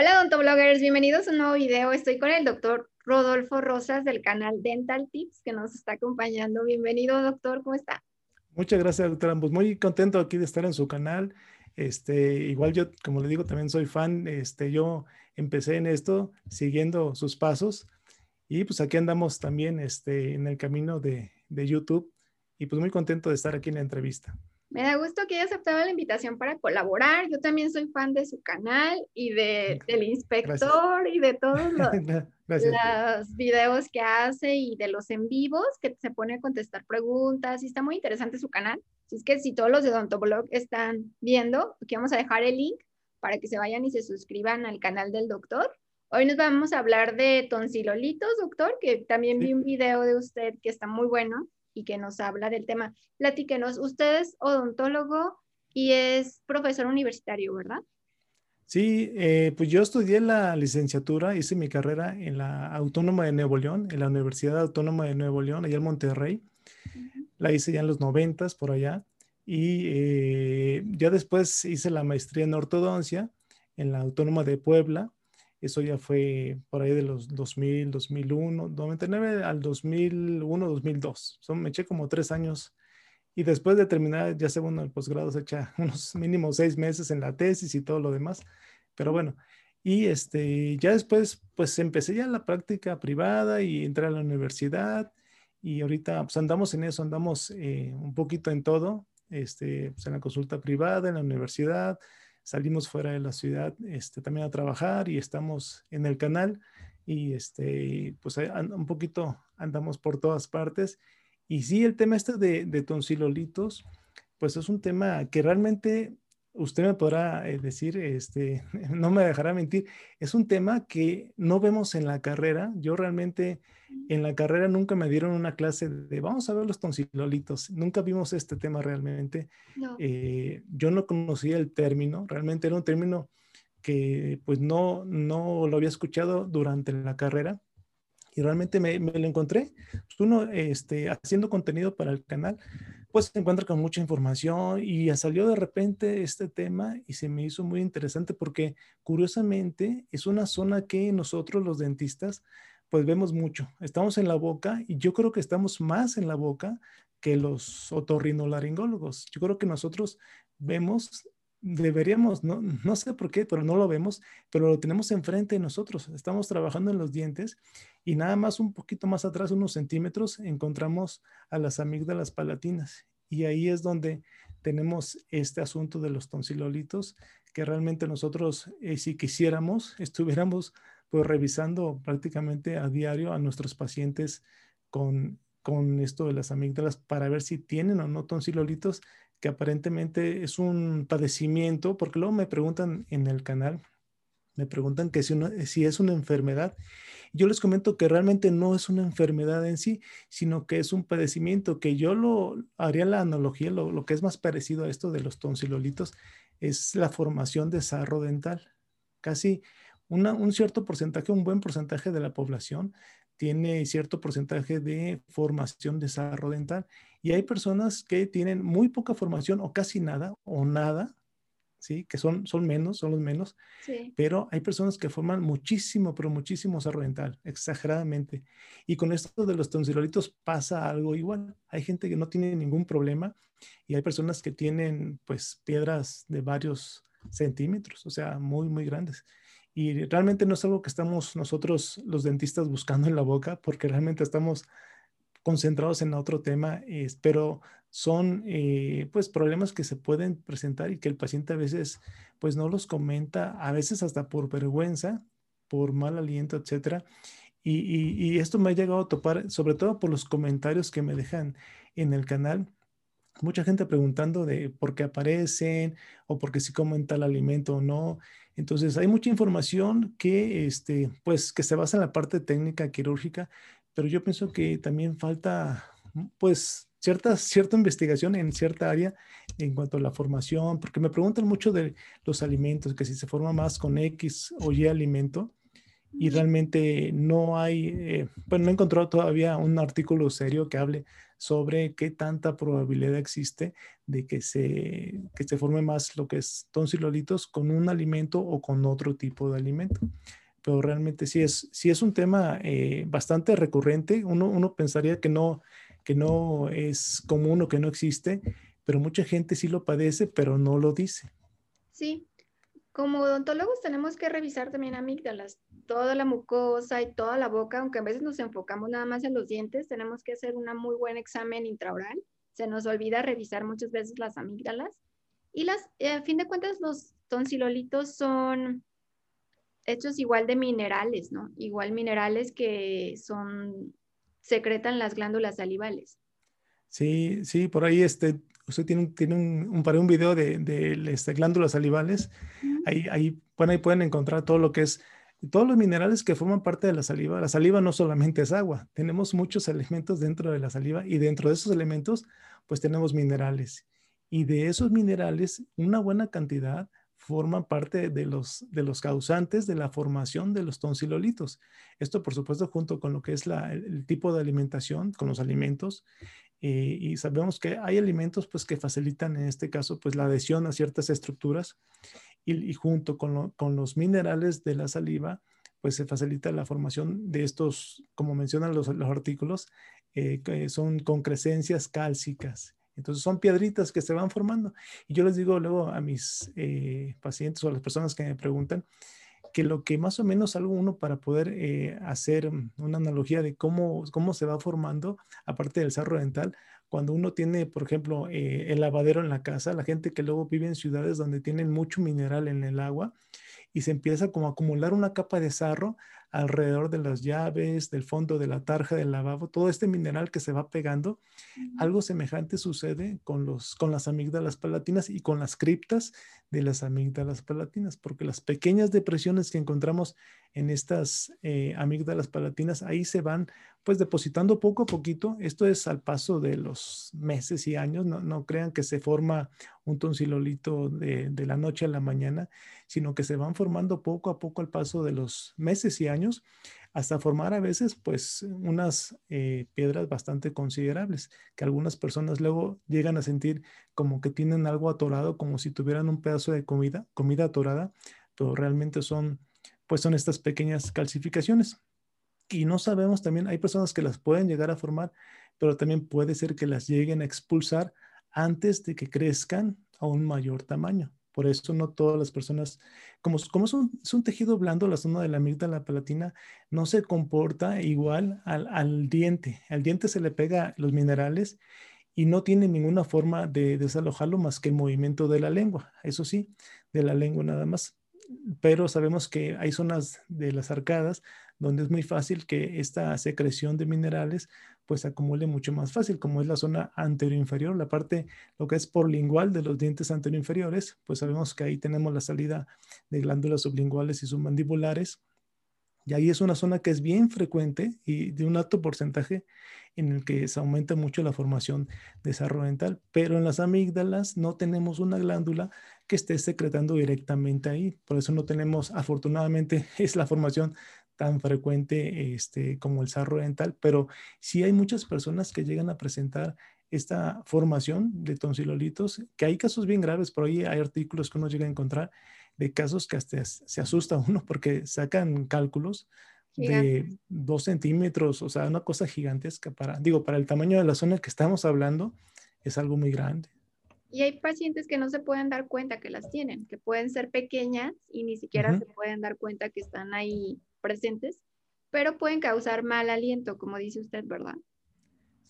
Hola odontobloggers, bienvenidos a un nuevo video. Estoy con el doctor Rodolfo Rosas del canal Dental Tips que nos está acompañando. Bienvenido doctor, ¿cómo está? Muchas gracias doctora, pues muy contento aquí de estar en su canal. Este, igual yo, como le digo, también soy fan. Este, yo empecé en esto siguiendo sus pasos y pues aquí andamos también este, en el camino de, de YouTube y pues muy contento de estar aquí en la entrevista. Me da gusto que haya aceptado la invitación para colaborar. Yo también soy fan de su canal y de, del inspector y de todos los, los, videos que hace y de los en vivos que se pone a contestar preguntas. Y está muy interesante su canal. Así es que si todos los de Odontoblog están viendo, aquí vamos a dejar el link para que se vayan y se suscriban al canal del doctor. Hoy nos vamos a hablar de tonsilolitos, doctor, que también vi un video de usted que está muy bueno y que nos habla del tema. Platíquenos, usted es odontólogo y es profesor universitario, ¿verdad? Sí, eh, pues yo estudié la licenciatura, hice mi carrera en la Autónoma de Nuevo León, en la Universidad Autónoma de Nuevo León, allá en Monterrey. La hice ya en los noventas, por allá. Y eh, ya después hice la maestría en ortodoncia en la Autónoma de Puebla eso ya fue por ahí de los 2000, 2001, 99 al 2001, 2002. Son, me eché como tres años. Y después de terminar, ya segundo el posgrado, se echa unos mínimos seis meses en la tesis y todo lo demás. Pero bueno, y este, ya después, pues empecé ya la práctica privada y entré a la universidad. Y ahorita, pues andamos en eso, andamos eh, un poquito en todo, este, pues en la consulta privada, en la universidad, salimos fuera de la ciudad este, también a trabajar y estamos en el canal y este, pues un poquito andamos por todas partes. Y sí, el tema este de, de tonsilolitos, pues es un tema que realmente usted me podrá eh, decir, este, no me dejará mentir, es un tema que no vemos en la carrera. Yo realmente en la carrera nunca me dieron una clase de vamos a ver los tonsilolitos. Nunca vimos este tema realmente. Eh, yo no conocía el término, realmente era un término que pues no, no lo había escuchado durante la carrera y realmente me, me lo encontré. Uno este, haciendo contenido para el canal pues se encuentra con mucha información y salió de repente este tema y se me hizo muy interesante porque curiosamente es una zona que nosotros los dentistas pues vemos mucho. Estamos en la boca y yo creo que estamos más en la boca que los otorrinolaringólogos. Yo creo que nosotros vemos deberíamos, no, no sé por qué, pero no lo vemos, pero lo tenemos enfrente de nosotros. Estamos trabajando en los dientes y nada más un poquito más atrás, unos centímetros, encontramos a las amígdalas palatinas. Y ahí es donde tenemos este asunto de los tonsilolitos, que realmente nosotros, eh, si quisiéramos, estuviéramos pues revisando prácticamente a diario a nuestros pacientes con, con esto de las amígdalas para ver si tienen o no tonsilolitos que aparentemente es un padecimiento, porque luego me preguntan en el canal, me preguntan que si, si es una enfermedad. Yo les comento que realmente no es una enfermedad en sí, sino que es un padecimiento, que yo lo haría la analogía, lo, que es más parecido a esto de los tonsilolitos, es la formación de sarro dental. Casi un cierto porcentaje, un buen porcentaje de la población tiene cierto porcentaje de formación de sarro dental y hay personas que tienen muy poca formación o casi nada o nada, ¿sí? Que son, son menos, son los menos, pero hay personas que forman muchísimo, pero muchísimo sarro dental, exageradamente. Y con esto de los tonsilolitos pasa algo igual. Hay gente que no tiene ningún problema y hay personas que tienen pues piedras de varios centímetros, o sea, muy, muy grandes. Y realmente no es algo que estamos nosotros los dentistas buscando en la boca, porque realmente estamos concentrados en otro tema, pero son eh, pues problemas que se pueden presentar y que el paciente a veces pues no los comenta, a veces hasta por vergüenza, por mal aliento, etcétera. Y, esto me ha llegado a topar, sobre todo por los comentarios que me dejan en el canal. Mucha gente preguntando de por qué aparecen o por qué si comen tal alimento o no. Entonces, hay mucha información que, este, pues, que se basa en la parte técnica quirúrgica, pero yo pienso que también falta, pues, cierta, cierta investigación en cierta área en cuanto a la formación, porque me preguntan mucho de los alimentos, que si se forma más con X o Y alimento, y realmente no hay, eh, bueno, no he encontrado todavía un artículo serio que hable sobre qué tanta probabilidad existe de que se, que se forme más lo que es tonsilolitos con un alimento o con otro tipo de alimento. Pero realmente sí es, sí es un tema eh, bastante recurrente. Uno, uno pensaría que no, que no es común o que no existe, pero mucha gente sí lo padece, pero no lo dice. Sí, como odontólogos tenemos que revisar también amígdalas, toda la mucosa y toda la boca, aunque a veces nos enfocamos nada más en los dientes, tenemos que hacer un muy buen examen intraoral. Se nos olvida revisar muchas veces las amígdalas. Y las, eh, a fin de cuentas, los tonsilolitos son hechos igual de minerales, ¿no? Igual minerales que son, secretan las glándulas salivales. Sí, sí, por ahí este, usted tiene, tiene un, un, un video de, de este, glándulas salivales. Ahí, ahí, bueno, ahí pueden encontrar todo lo que es, todos los minerales que forman parte de la saliva. La saliva no solamente es agua, tenemos muchos elementos dentro de la saliva y dentro de esos elementos, pues tenemos minerales. Y de esos minerales, una buena cantidad forman parte de los, de los causantes de la formación de los tonsilolitos. Esto, por supuesto, junto con lo que es el tipo de alimentación, con los alimentos eh, y sabemos que hay alimentos pues, que facilitan en este caso pues, la adhesión a ciertas estructuras y, junto con, con, los minerales de la saliva pues se facilita la formación de estos, como mencionan los, los artículos, eh, que son con crecencias cálcicas. Entonces son piedritas que se van formando. Y yo les digo luego a mis eh, pacientes o a las personas que me preguntan, que lo que más o menos algo uno para poder eh, hacer una analogía de cómo, cómo se va formando, aparte del sarro dental, cuando uno tiene, por ejemplo, eh, el lavadero en la casa, la gente que luego vive en ciudades donde tienen mucho mineral en el agua y se empieza como a acumular una capa de sarro alrededor de las llaves, del fondo de la tarja del lavabo, todo este mineral que se va pegando. Algo semejante sucede con, los, con las amígdalas palatinas y con las criptas de las amígdalas palatinas, porque las pequeñas depresiones que encontramos en estas eh, amígdalas palatinas, ahí se van pues depositando poco a poquito. Esto es al paso de los meses y años. No, crean que se forma un tonsilolito de, de, la noche a la mañana, sino que se van formando poco a poco al paso de los meses y años hasta formar a veces pues unas eh, piedras bastante considerables que algunas personas luego llegan a sentir como que tienen algo atorado, como si tuvieran un pedazo de comida, comida atorada, pero realmente son pues son estas pequeñas calcificaciones. Y no sabemos también, hay personas que las pueden llegar a formar, pero también puede ser que las lleguen a expulsar antes de que crezcan a un mayor tamaño. Por eso no todas las personas, como, como es, un, tejido blando, la zona de la amígdala palatina no se comporta igual al, al, diente. Al diente se le pega los minerales y no tiene ninguna forma de desalojarlo más que el movimiento de la lengua. Eso sí, de la lengua nada más pero sabemos que hay zonas de las arcadas donde es muy fácil que esta secreción de minerales pues acumule mucho más fácil, como es la zona anteroinferior, la parte, lo que es por lingual de los dientes anteroinferiores, pues sabemos que ahí tenemos la salida de glándulas sublinguales y submandibulares, y ahí es una zona que es bien frecuente y de un alto porcentaje en el que se aumenta mucho la formación de sarro dental, pero en las amígdalas no tenemos una glándula que esté secretando directamente ahí. Por eso no tenemos, afortunadamente, es la formación tan frecuente este, como el sarro dental, pero sí hay muchas personas que llegan a presentar esta formación de tonsilolitos, que hay casos bien graves, por ahí hay artículos que uno llega a encontrar de casos que hasta se asusta uno porque sacan cálculos de dos centímetros, o sea, una cosa gigantesca para, digo, para el tamaño de la zona que estamos hablando, es algo muy grande. Y hay pacientes que no se pueden dar cuenta que las tienen, que pueden ser pequeñas y ni siquiera se pueden dar cuenta que están ahí presentes, pero pueden causar mal aliento, como dice usted, ¿verdad?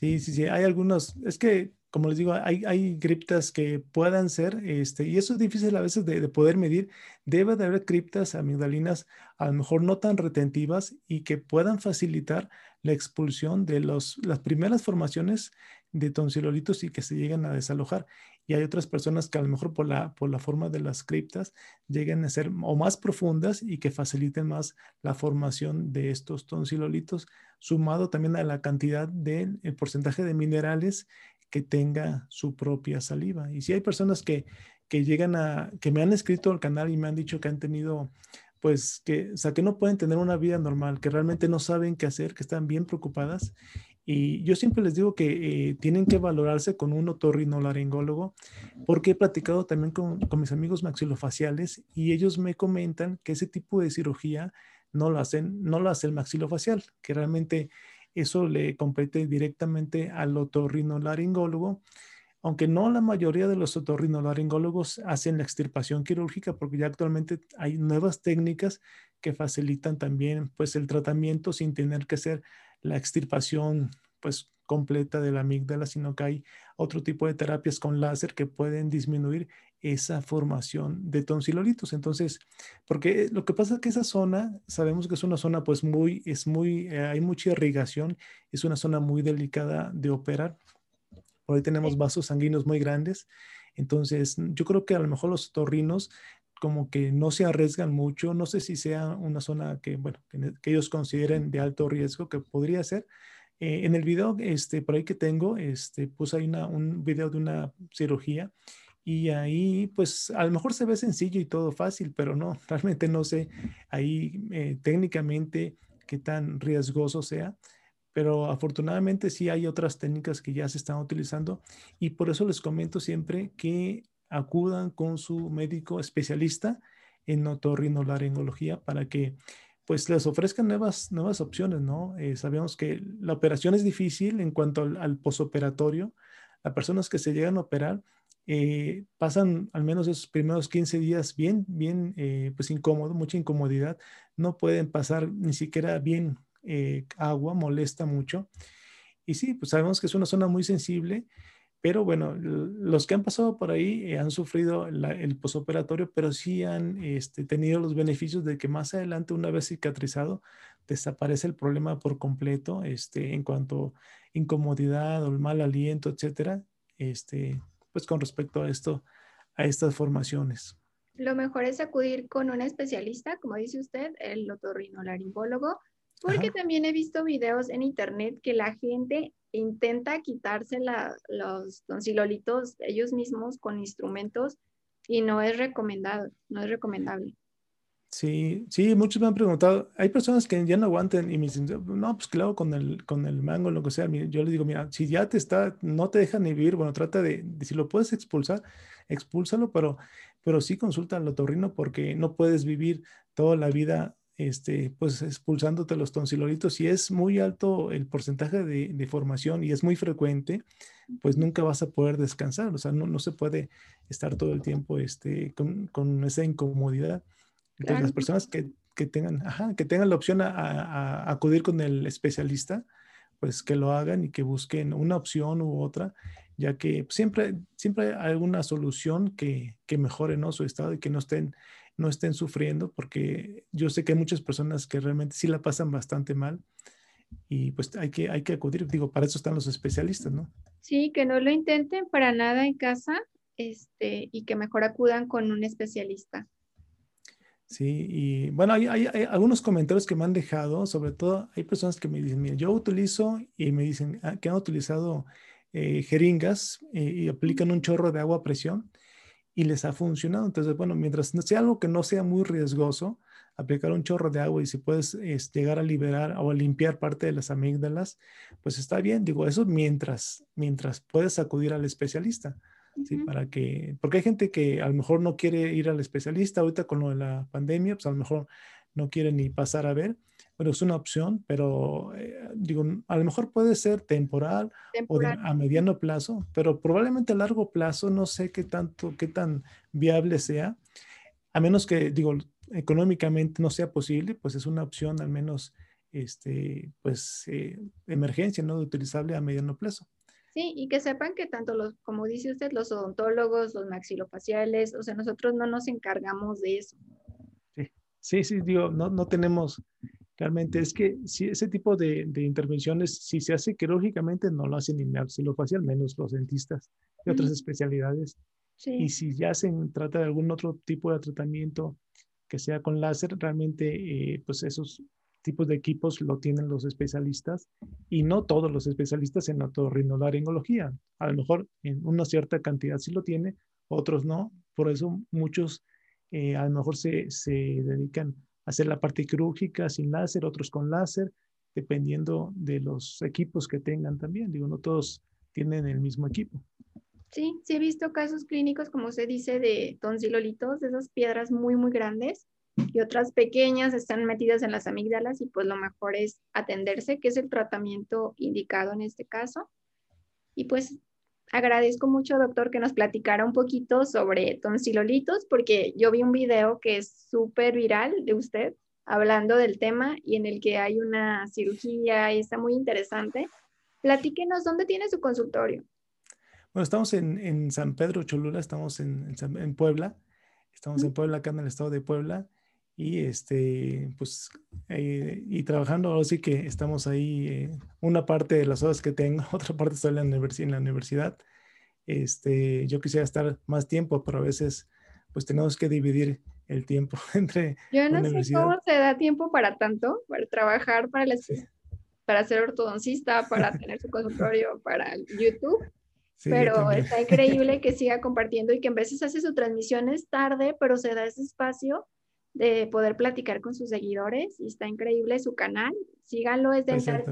Sí, sí, sí, hay algunos, es que como les digo, hay, hay criptas que puedan ser, este, y eso es difícil a veces de, poder medir. Debe de haber criptas amigdalinas a lo mejor no tan retentivas y que puedan facilitar la expulsión de los, las primeras formaciones de tonsilolitos y que se lleguen a desalojar. Y hay otras personas que a lo mejor por la, por la forma de las criptas lleguen a ser o más profundas y que faciliten más la formación de estos tonsilolitos, sumado también a la cantidad del porcentaje de minerales que tenga su propia saliva. Y si hay personas que, que llegan a, que me han escrito al canal y me han dicho que han tenido, pues, que, o sea, que no pueden tener una vida normal, que realmente no saben qué hacer, que están bien preocupadas Y yo siempre les digo que eh, tienen que valorarse con un otorrinolaringólogo, porque he platicado también con, con, mis amigos maxilofaciales y ellos me comentan que ese tipo de cirugía no lo hacen, no lo hace el maxilofacial, que realmente eso le compete directamente al otorrinolaringólogo, aunque no la mayoría de los otorrinolaringólogos hacen la extirpación quirúrgica, porque ya actualmente hay nuevas técnicas que facilitan también pues el tratamiento sin tener que ser la extirpación pues completa de la amígdala, sino que hay otro tipo de terapias con láser que pueden disminuir esa formación de tonsilolitos. Entonces, porque lo que pasa es que esa zona, sabemos que es una zona pues muy, es muy, eh, hay mucha irrigación, es una zona muy delicada de operar. Por ahí tenemos vasos sanguíneos muy grandes. Entonces, yo creo que a lo mejor los torrinos como que no se arriesgan mucho. No sé si sea una zona que, bueno, que, ellos consideren de alto riesgo, que podría ser. Eh, en el video, este, por ahí que tengo, este, puse ahí una, un video de una cirugía y ahí, pues, a lo mejor se ve sencillo y todo fácil, pero no, realmente no sé ahí eh, técnicamente qué tan riesgoso sea pero afortunadamente sí hay otras técnicas que ya se están utilizando y por eso les comento siempre que acudan con su médico especialista en otorrinolaringología para que pues les ofrezcan nuevas, nuevas opciones, ¿no? Eh, sabemos que la operación es difícil en cuanto al, posoperatorio. Las personas que se llegan a operar eh, pasan al menos esos primeros 15 días bien, bien, eh, pues incómodo, mucha incomodidad. No pueden pasar ni siquiera bien agua, molesta mucho. Y sí, pues sabemos que es una zona muy sensible pero bueno, los que han pasado por ahí eh, han sufrido el posoperatorio, pero sí han este, tenido los beneficios de que más adelante, una vez cicatrizado, desaparece el problema por completo este, en cuanto a incomodidad o el mal aliento, etcétera, este, pues con respecto a esto, a estas formaciones. Lo mejor es acudir con un especialista, como dice usted, el otorrinolaringólogo, porque también he visto videos en internet que la gente intenta quitarse los tonsilolitos ellos mismos con instrumentos y no es recomendado, no es recomendable. Sí, sí, muchos me han preguntado, hay personas que ya no aguantan y me dicen, no, pues claro, con el, con el mango, lo que sea, yo les digo, mira, si ya te está, no te deja ni vivir, bueno, trata de, si lo puedes expulsar, expúlsalo, pero, pero sí consulta al otorrino porque no puedes vivir toda la vida este, pues expulsándote los tonsilolitos, si es muy alto el porcentaje de, formación y es muy frecuente, pues nunca vas a poder descansar, o sea, no, no se puede estar todo el tiempo este, con, con esa incomodidad. Entonces, las personas que, que, tengan, ajá, que tengan la opción a, a, acudir con el especialista, pues que lo hagan y que busquen una opción u otra, ya que siempre, siempre hay alguna solución que, que mejore ¿no? su estado y que no estén no estén sufriendo, porque yo sé que hay muchas personas que realmente sí la pasan bastante mal y pues hay que, hay que acudir, digo, para eso están los especialistas, ¿no? Sí, que no lo intenten para nada en casa este, y que mejor acudan con un especialista. Sí, y bueno, hay, hay, algunos comentarios que me han dejado, sobre todo hay personas que me dicen, mira, yo utilizo y me dicen ah, que han utilizado eh, jeringas eh, y aplican un chorro de agua a presión y les ha funcionado. Entonces, bueno, mientras sea algo que no sea muy riesgoso, aplicar un chorro de agua y si puedes llegar a liberar o a limpiar parte de las amígdalas, pues está bien. Digo, eso mientras, mientras puedes acudir al especialista. ¿sí? Para que, porque hay gente que a lo mejor no quiere ir al especialista ahorita con lo de la pandemia, pues a lo mejor no quiere ni pasar a ver bueno, es una opción, pero eh, digo, a lo mejor puede ser temporal, o a mediano plazo, pero probablemente a largo plazo no sé qué tanto, qué tan viable sea, a menos que, digo, económicamente no sea posible, pues es una opción al menos, este, pues, eh, emergencia, ¿no? Utilizable a mediano plazo. Sí, y que sepan que tanto los, como dice usted, los odontólogos, los maxilofaciales, o sea, nosotros no nos encargamos de eso. Sí, sí, sí digo, no, no tenemos Realmente es que si ese tipo de, intervenciones, si se hace quirúrgicamente, no lo hacen ni al menos los dentistas y otras especialidades. Y si ya se trata de algún otro tipo de tratamiento que sea con láser, realmente eh, pues esos tipos de equipos lo tienen los especialistas y no todos los especialistas en otorrinolaringología. A lo mejor en una cierta cantidad sí lo tiene, otros no. Por eso muchos eh, a lo mejor se, se dedican hacer la parte quirúrgica sin láser, otros con láser, dependiendo de los equipos que tengan también. Digo, no todos tienen el mismo equipo. Sí, sí he visto casos clínicos, como se dice, de tonsilolitos, de esas piedras muy, muy grandes y otras pequeñas están metidas en las amígdalas y pues lo mejor es atenderse, que es el tratamiento indicado en este caso. Y pues agradezco mucho, doctor, que nos platicara un poquito sobre tonsilolitos, porque yo vi un video que es súper viral de usted hablando del tema y en el que hay una cirugía y está muy interesante. Platíquenos, ¿dónde tiene su consultorio? Bueno, estamos en, San Pedro Cholula, estamos en, en, Puebla, estamos en Puebla, acá en el estado de Puebla, y este, pues, eh, y trabajando, ahora sí que estamos ahí, eh, una parte de las horas que tengo, otra parte estoy en la, en la universidad. Este, yo quisiera estar más tiempo, pero a veces, pues, tenemos que dividir el tiempo entre. Yo no sé cómo se da tiempo para tanto, para trabajar, para, para ser ortodoncista, para tener su consultorio, para YouTube. pero está increíble que siga compartiendo y que en veces hace sus transmisiones tarde, pero se da ese espacio de poder platicar con sus seguidores y está increíble su canal. Síganlo, es Dental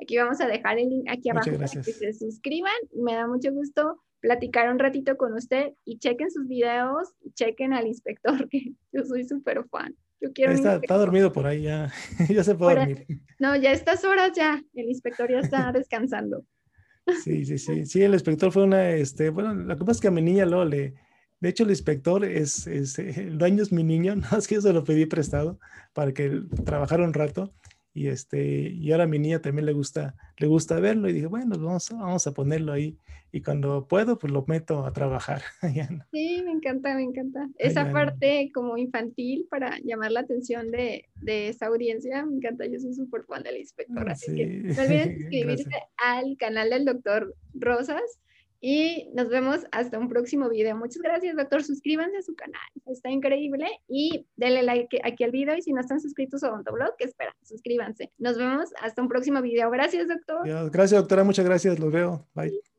Aquí vamos a dejar el link aquí abajo para que se suscriban. Me da mucho gusto platicar un ratito con usted y chequen sus videos y chequen al inspector, que yo soy súper fan. Yo quiero está, está, dormido por ahí, ya, ya se puede dormir. No, ya estas horas ya, el inspector ya está descansando. Sí, sí, sí, sí, el inspector fue una, este, bueno, lo que pasa es que a mi niña lo le, de hecho, el inspector es, es, el dueño es mi niño, no es que yo se lo pedí prestado para que trabajara un rato y este y ahora a mi niña también le gusta le gusta verlo y dije bueno vamos vamos a ponerlo ahí y cuando puedo pues lo meto a trabajar sí me encanta me encanta. Esa parte como infantil para llamar la atención de, de, esa audiencia me encanta yo soy súper fan del inspector así que no olviden suscribirse al canal del doctor Rosas y nos vemos hasta un próximo video. Muchas gracias, doctor. Suscríbanse a su canal. Está increíble. Y denle like aquí al video. Y si no están suscritos a Odontoblog, ¿qué esperan? Suscríbanse. Nos vemos hasta un próximo video. Gracias, doctor. Gracias, doctora. Muchas gracias. Los veo. Bye.